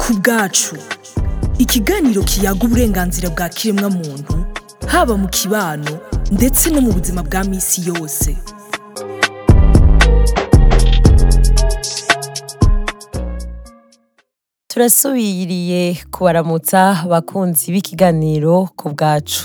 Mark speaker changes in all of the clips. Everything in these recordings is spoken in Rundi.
Speaker 1: ku bwacu ikiganiro kiyaga uburenganzira bwa kiremwamuntu haba mu kibano ndetse no mu buzima bwa minsi yose
Speaker 2: turasubiriye kubaramutsa abakunzi b'ikiganiro ku bwacu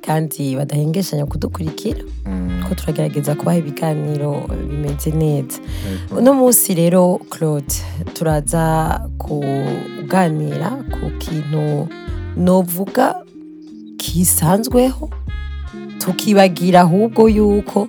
Speaker 2: kandi badahengeshanya kudukurikira
Speaker 3: kuko
Speaker 2: mm. turagerageza kubaha ibiganiro bimeze neza uno munsi rero claude turaza kuganira ku kintu novuga kisanzweho tukibagira ahubwo yuko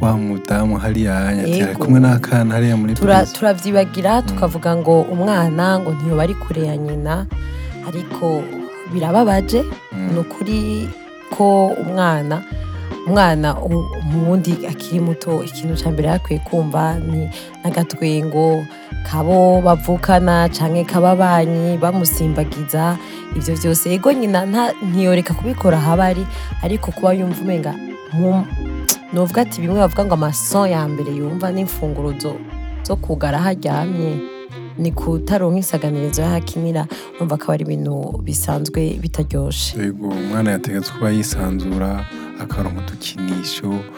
Speaker 3: wa mudamu hariya ari kumwe n'akana hariya muri turabyibagira
Speaker 2: mm. tukavuga ngo umwana ngo ntiyoba ari kure ya nyina ariko birababaje
Speaker 3: mm.
Speaker 2: ni ukuri ko umwana umwana mu wundi akiri muto ikintu cya mbere yakwiye kumva ni n'agatwengo kabo bavukana canke kababanyi bamusimbagiza ivyo vyose ego nyina nta ntiyoreka kubikora haba ari ariko kuba yumva umenga novuga ati bimwe bavuga ngo amason ya mbere yumva n'imfunguro zo kugara aho ni kutaronka insaganirizo y'aho akinira akaba ari ibintu bisanzwe bitaryoshe
Speaker 3: umwana yategetse kuba yisanzura akaronka udukinisho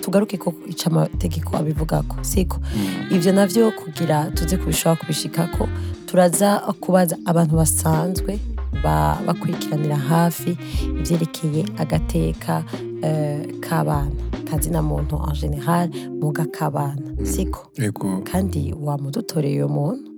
Speaker 2: tugaruke ko ica amategeko abivuga ko siko mm. ibyo nabyo kugira tuze kubishobora kubishika ko turaza kubaza abantu basanzwe bakurikiranira hafi ibyerekeye agateka eh, k'abana kazina muntu en general muga k'abana mm.
Speaker 3: siko
Speaker 2: kandi wamudutoreye uyo muntu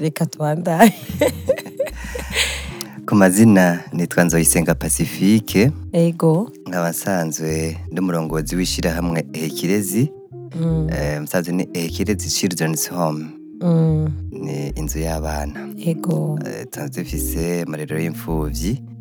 Speaker 3: reka
Speaker 2: tubandaye
Speaker 4: ku mazina nitwa nzoyisenga pacifique
Speaker 2: yego
Speaker 4: nkaba nsanzwe n'umurongozi w'ishyirahamwe hekirezi
Speaker 2: mm.
Speaker 4: Eh, ni za eh, children's home
Speaker 2: mm.
Speaker 4: ni inzu y'abana
Speaker 2: yego
Speaker 4: uh, eh, dufise amarero y'imfubyi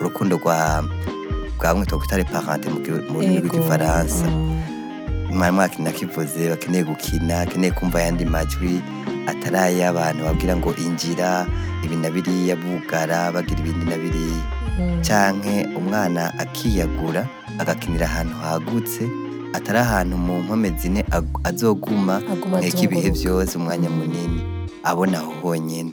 Speaker 4: urukundo rwa bwamwe twakutare parente mu rurimi rw'igifaransa umwana mm. mwaka nakivuze bakeneye gukina akeneye kumva ayandi majwi atari abantu babwira ngo injira ibi na biriya bugara bagira ibindi na biriya
Speaker 2: mm.
Speaker 4: cyane umwana akiyagura agakinira ahantu hagutse atari ahantu mu nkome zine azoguma nkeka ibihe byose umwanya munini abona aho honyine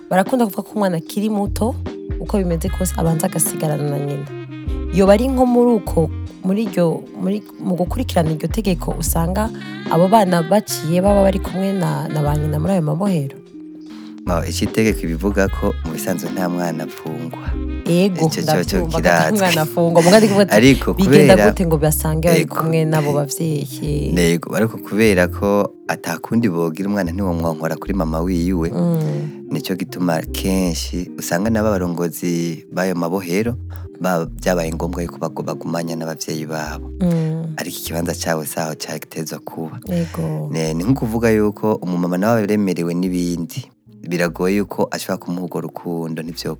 Speaker 2: barakunda kuvuga ko umwana akiri muto uko bimeze kose abanza agasigarana na nyina yoba bari nko muri uko muri iryo mu gukurikirana iryo tegeko usanga abo bana baciye baba bari kumwe na ba nyina muri ayo mabohero
Speaker 4: iki tegeko bivuga ko mu bisanzwe nta mwana apfungwa
Speaker 2: yego
Speaker 4: ndatumva
Speaker 2: nta mwana afungwa
Speaker 4: ariko kubera
Speaker 2: gute ngo basange bari kumwe n'abo babyeyi
Speaker 4: yego ariko kubera ko atakundi bogira umwana ntiwamwankora kuri mama wiyiwe
Speaker 2: mm.
Speaker 4: nicyo gituma kenshi usanga n'abarongozi b'ayo mabohero byabaye ngombwa yuko bagumanya n'ababyeyi babo
Speaker 2: mm.
Speaker 4: ariko ikibanza cyabo saho cyatezwa kuba ni nk'ukuvuga yuko umumama nawe aremerewe n'ibindi biragoye yuko ashobora kumuha urwo rukundo n'ibyo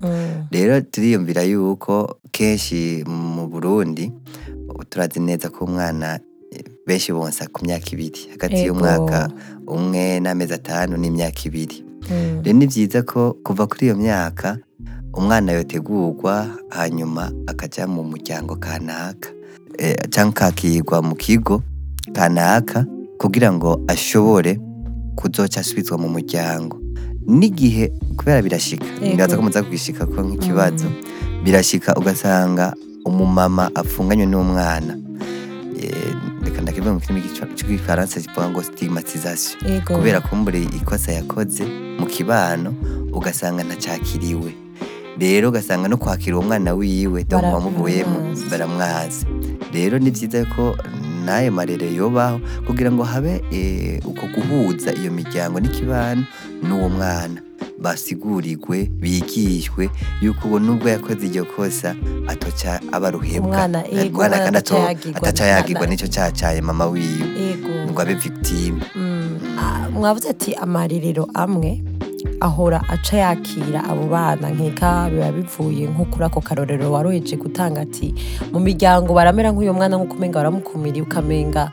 Speaker 2: mm.
Speaker 4: rero turiyumvira yuko kenshi mu burundi turazi neza ko umwana eh, benshi bonsa ku myaka ibiri hagati y'umwaka umwe n'amezi atanu n'imyaka ibiri
Speaker 2: mm.
Speaker 4: rero ni byiza ko kuva kuri iyo myaka umwana yotegurwa hanyuma akajya mu muryango kanaka eh, cyangwa akakirwa mu kigo kanaka kugira ngo ashobore kuzoca asubizwa mu muryango n'igihe kubera birashika nibaza ko muza kubishika ko nk'ikibazo birashika ugasanga umumama afunganywe n'umwana reka ndakivuga mu kirimi cy'igifaransa kivuga ngo stigmatisation kubera kumbure ikosa yakoze mu kibano ugasanga ntacakiriwe rero ugasanga no kwakira uwo mwana wiwe dore
Speaker 2: uwamuvuyemo
Speaker 4: baramwahaza rero ni byiza ko n'ayo marere yobaho kugira ngo habe eh, uko guhuza iyo miryango n'ikibano n'uwo mwana basigurirwe bigishwe yuko ubu nubwo yakoze iryo kosa atoca aba eh,
Speaker 2: umwana
Speaker 4: kandi
Speaker 2: atacayagirwa
Speaker 4: n'icyo cyacaye mama wiwe ngo abe victime
Speaker 2: mm, ah, mwavuze ati amarerero amwe ahora aca yakira abo bana nkeka biba bivuye nko kuri ako karorero waroheje gutanga ati mu miryango baramera nk'uyu mwana nk'uko umenga baramukumiriye ukamenga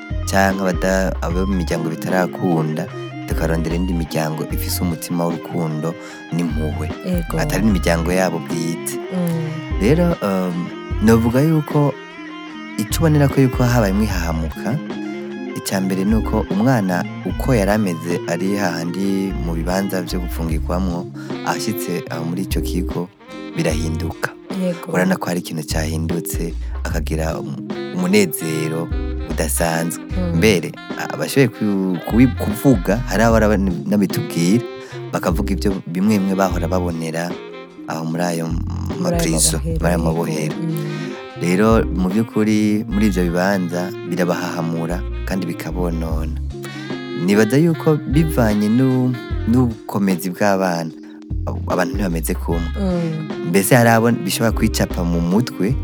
Speaker 4: cyangwa abo mu miryango bitarakunda tukarondera indi miryango ifise umutima w'urukundo n'impuhwe atari n'imiryango yabo bwite
Speaker 2: mm.
Speaker 4: rero um, navuga yuko icubonera ko yuko habaye umwihahamuka icya mbere ni uko umwana uko yari ameze ari hahandi mu bibanza byo gupfungirwamo ashyitse muri icyo kigo birahinduka urabona ko hari ikintu cyahindutse akagira umunezero udasanzwe
Speaker 2: hmm.
Speaker 4: mbere abashoboye kuvuga hari abara n'abitubwira bakavuga ibyo bimwe bimwe bahora babonera aho muri ayo mapurizo bari
Speaker 2: amabohero
Speaker 4: rero mu by'ukuri muri ibyo bibanza birabahahamura kandi bikabonona nibaza yuko bivanye n'ubukomezi bw'abana abantu ntibameze kumwe
Speaker 2: mm.
Speaker 4: mbese hari abo bishobora kwicapa mu mutwe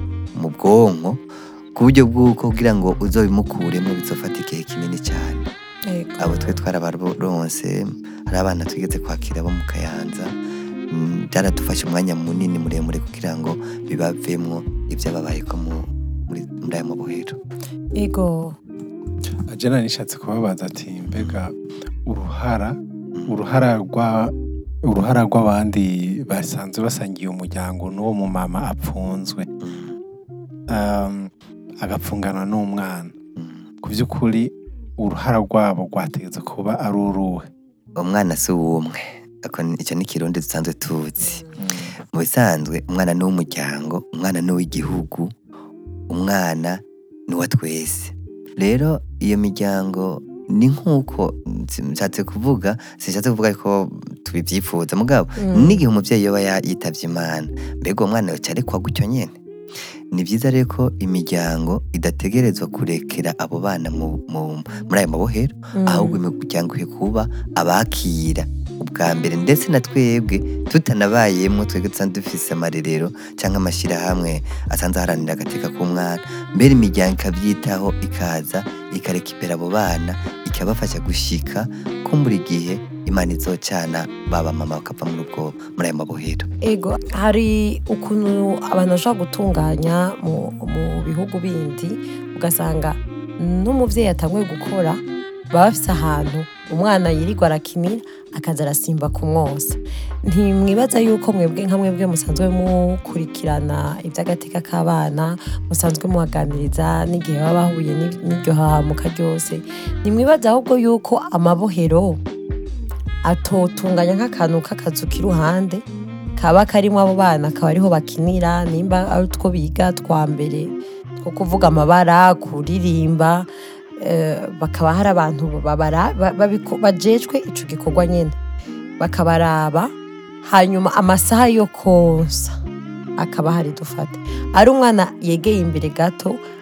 Speaker 4: mu bwonko ku buryo bw'uko kugira ngo uzobimukuremo bizofata igihe kinini cyane abo twe twarabaronse hari abana twigeze kwakira bo mu kayanza mm, byaradufashe umwanya munini muremure kugira ngo bibavemo ibyo babayeko muri aya mabohero
Speaker 3: ajena nishatse kubabaza ati mbega uruhara uruhara rwa uruhara rw'abandi basanzwe basangiye umuryango n'uwo mumama apfunzwe ehm, agapfungana n'umwana ku by'ukuri uruhara rwabo rwategetse kuba ari uruhe
Speaker 4: umwana si uw'umwe icyo ni ikirundi dusanzwe tuzi mm. mu bisanzwe umwana ni uw'umuryango umwana ni uw'igihugu umwana ni uwa twese rero iyo miryango ni nk'uko nshatse kuvuga sishatse kuvuga ko tubibyifuza mugabo
Speaker 2: mm.
Speaker 4: n'igihe umubyeyi yaba yitabye imana mbega uwo mwana yocarekwa gutyo nyene ni byiza ariko imiryango idategerezwa kurekera abo bana muri ayo mabohero
Speaker 2: mm.
Speaker 4: ahubwo imiryango ikwiye kuba abakira ubwa mbere ndetse na twebwe tutanabayemo twebwe dusanzwe dufise amarerero cyangwa amashyirahamwe asanze aharanira agateka k'umwana mbere imiryango ikabyitaho ikaza ikarekipera abo bana ikabafasha gushyika ko buri gihe imana izocana baba mama bakava muri ubwo muri ayo mabohero
Speaker 2: ego hari ukuntu abantu bashobora gutunganya mu bihugu bindi ugasanga n'umubyeyi atanguye gukora baba bafite ahantu umwana yirirwa arakinira akaza arasimba kumwosa ntimwibaza yuko mwebwe nka mwebwe musanzwe mukurikirana iby'agateka k'abana musanzwe muhaganiriza n'igihe baba bahuye n'iryo hahamuka ryose ntimwibaza ahubwo yuko amabohero atotunganya nk'akantu k'akazu k'iruhande kaba karimo abo bana akaba ariho bakinira nimba ari utwo biga twa mbere two kuvuga amabara kuririmba Eh, bakaba hari abantu bajejwe ico gikorwa nyene bakabaraba hanyuma amasaha yo konsa akaba hari dufate ari umwana yegeye imbere gato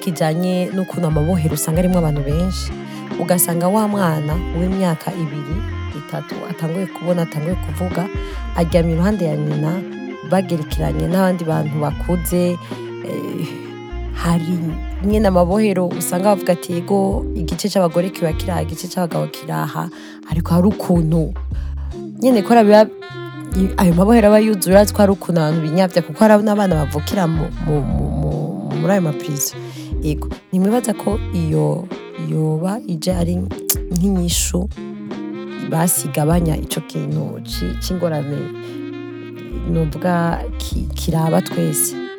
Speaker 2: kijyanye n'ukuntu amabohero usanga arimo abantu benshi ugasanga wa mwana w'imyaka ibiri itatu atanguye kubona atanguye kuvuga aryamye iruhande ya nyina bagerekeranye n'abandi bantu bakuze eh, hari nyine n’amabohero usanga bavuga ati yego igice cy'abagore kiba kiri aha igice cy'abagabo kiri ariko hari ukuntu nyine ko biba ayo mabohero aba yuzuye uretse ko hari ukuntu abantu binyabya kuko hari n'abana bavukira muri ayo mapirizo yego ntimwibaza ko iyo yoba ije ari nk'inyishu basigabanya icyo kintu cy'ingorane ni ubwa kiraba twese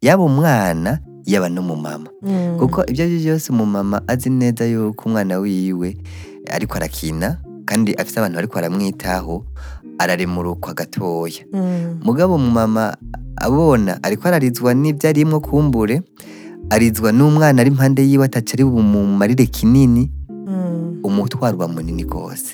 Speaker 4: yaba umwana yaba n'umumama
Speaker 2: hmm.
Speaker 4: kuko ibyo ari byo byose umumama azi neza yuko umwana wiwe ariko arakina kandi afite abantu bari baramwitaho araremurukwa gatoya
Speaker 2: mm.
Speaker 4: mugabo mama abona ariko ararizwa n'ibyo arimo kumbure arizwa n'umwana ari impande yiwe atacari bumumarire kinini
Speaker 2: mm.
Speaker 4: umutwarwa munini rwose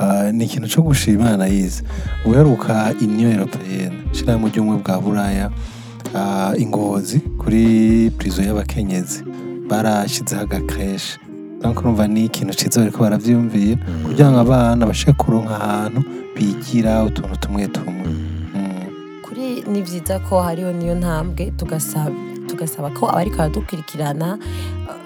Speaker 3: Ah, ni ikintu cyo gushima imana yize uheruka iniyo eropeyeni ishyirahamwe ry'ubumwe bwa buraya ah, ingozi kuri purizo y'abakenyezi barashyizeho agakeshi urumva ni ikintu cyiza bari ko barabyumviye
Speaker 4: mm.
Speaker 3: kugira ngo abana bashe kuronka ahantu bigira utuntu tumwe tumwe
Speaker 4: mm.
Speaker 3: Mm.
Speaker 2: kuri ni byiza ko hariho niyo ntambwe tugasaba ko abariko baradukurikirana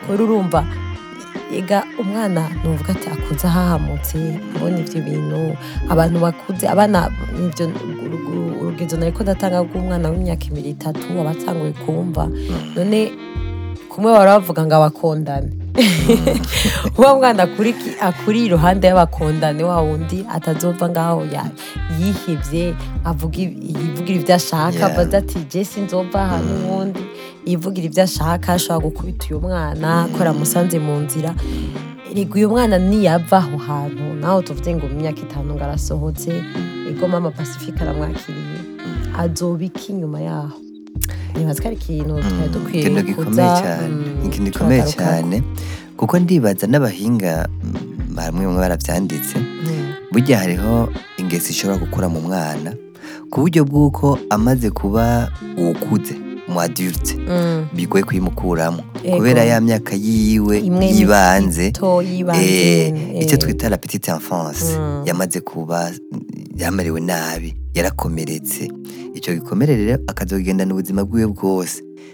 Speaker 2: kubera urumva ega umwana nuvuga ati akuze ahahamutse abona ibyo bintu abantu bakuze abana nivyo urugezo nariko ndatanga rw'umwana w'imyaka ibiri itatu abatanguye kumva mm. none kumwe bara bavuga ngo abakondane mm. uwo mwana akuriye iruhande y'abakondane wa wundi atazumva ngaho yihebye avuga ibyo ashaka avuze ati jesi nzumva ahantu mm. uwundi yivugira ibyo ashaka ashobora gukubita uyu mwana ko yamusanze mu nzira rego uyu mwana niyava aho hantu nawe tuvuze ngo mu myaka itanu ngo arasohotse ego mama pacifique aramwakiriye azoba iki nyuma yaho ntibaze ko ikintu twari hmm, dukwiye
Speaker 4: ikintu hmm, gikomeye cyane kuko ndibaza n'abahinga hmm, bamwe bamwe barabyanditse burya hariho ingeso ishobora gukura mu mwana ku buryo bw'uko amaze kuba uwukuze mu adulte
Speaker 2: mm.
Speaker 4: bigoye kuyimukuramo kubera ya myaka yiwe y'ibanze eh, icyo twita la petite enfance
Speaker 2: mm.
Speaker 4: yamaze kuba yamerewe nabi yarakomeretse icyo gikomere akazogenda akazogendana ubuzima bwiwe bwose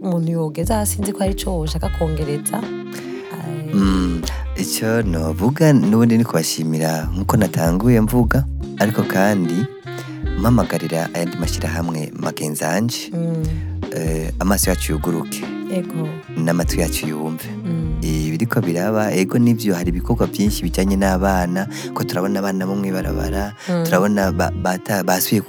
Speaker 2: umuntu yogeza sinzi ko ari cyo ushaka kongereza eh.
Speaker 4: hmm, icyo novuga n'ubundi ni kubashimira nk'uko natanguye mvuga ariko kandi mpamagarira ayandi mashyirahamwe magenzange
Speaker 2: mm.
Speaker 4: eh, amaso yacu yuguruke n'amatwi yacu yumve ibiri
Speaker 2: mm.
Speaker 4: eh, ko biraba ego nibyo hari ibikorwa byinshi bijyanye n'abana ko turabona abana bo mu
Speaker 2: ibarabara mm. turabona basuye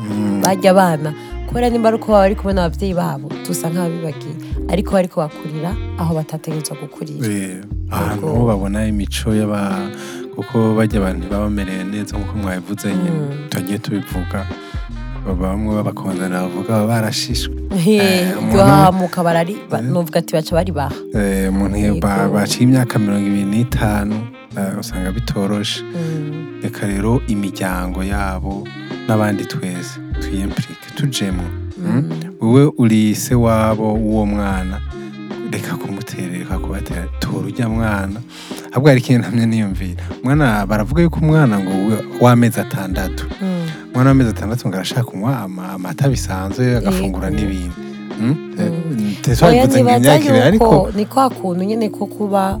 Speaker 3: mm.
Speaker 2: bajya abana kubera nimba ari uko baba bari kumwe n'ababyeyi babo dusa nk'ababibagiye ariko ariko bakurira aho batategerezwa gukurira
Speaker 3: eh, ahantu babona imico y'aba kuko bajya abantu ntibabamereye neza nk'uko mwabivuze nyine
Speaker 2: mm.
Speaker 3: tugiye tubivuga bamwe babakundana bavuga baba barashishwe
Speaker 2: duhahamuka eh, barari
Speaker 3: mm.
Speaker 2: nuvuga ati baca baribaha
Speaker 3: eh, umuntu baciye imyaka mirongo ibiri n'itanu usanga bitoroshe
Speaker 2: mm.
Speaker 3: reka rero imiryango yabo n'abandi twese twiyempurike tujemo
Speaker 2: mm. Mm.
Speaker 3: wowe uri se wabo w'uwo mwana reka kumuterera reka kubatera tora ujya mwana ahubwo hari ikintu ntamye niyumvira mwana baravuga yuko umwana ngo w'amezi atandatu umwana w'amezi atandatu ngo arashaka umuha amata bisanzwe agafungura eh,
Speaker 2: eh.
Speaker 3: n'ibindi eh, ntibaza
Speaker 2: yuko ni kwa kuntu nyine ko kuba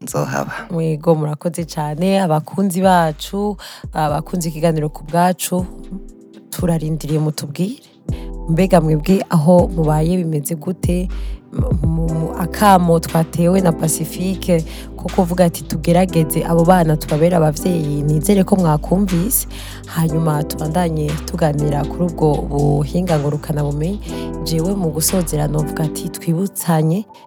Speaker 4: nzohaba
Speaker 2: mwego murakoze cyane abakunzi bacu abakunze ikiganiro ku bwacu turarindiriye mutubwire mbega mwebwe aho mubaye bimeze gute akamo twatewe na pacifique ko kuvuga ati tugerageze abo bana tubabera ababyeyi nizere ko mwakumvise hanyuma tubandanye tuganira kuri ubwo buhinga ngurukana bumenyi jewe mu gusozera novuga ati twibutsanye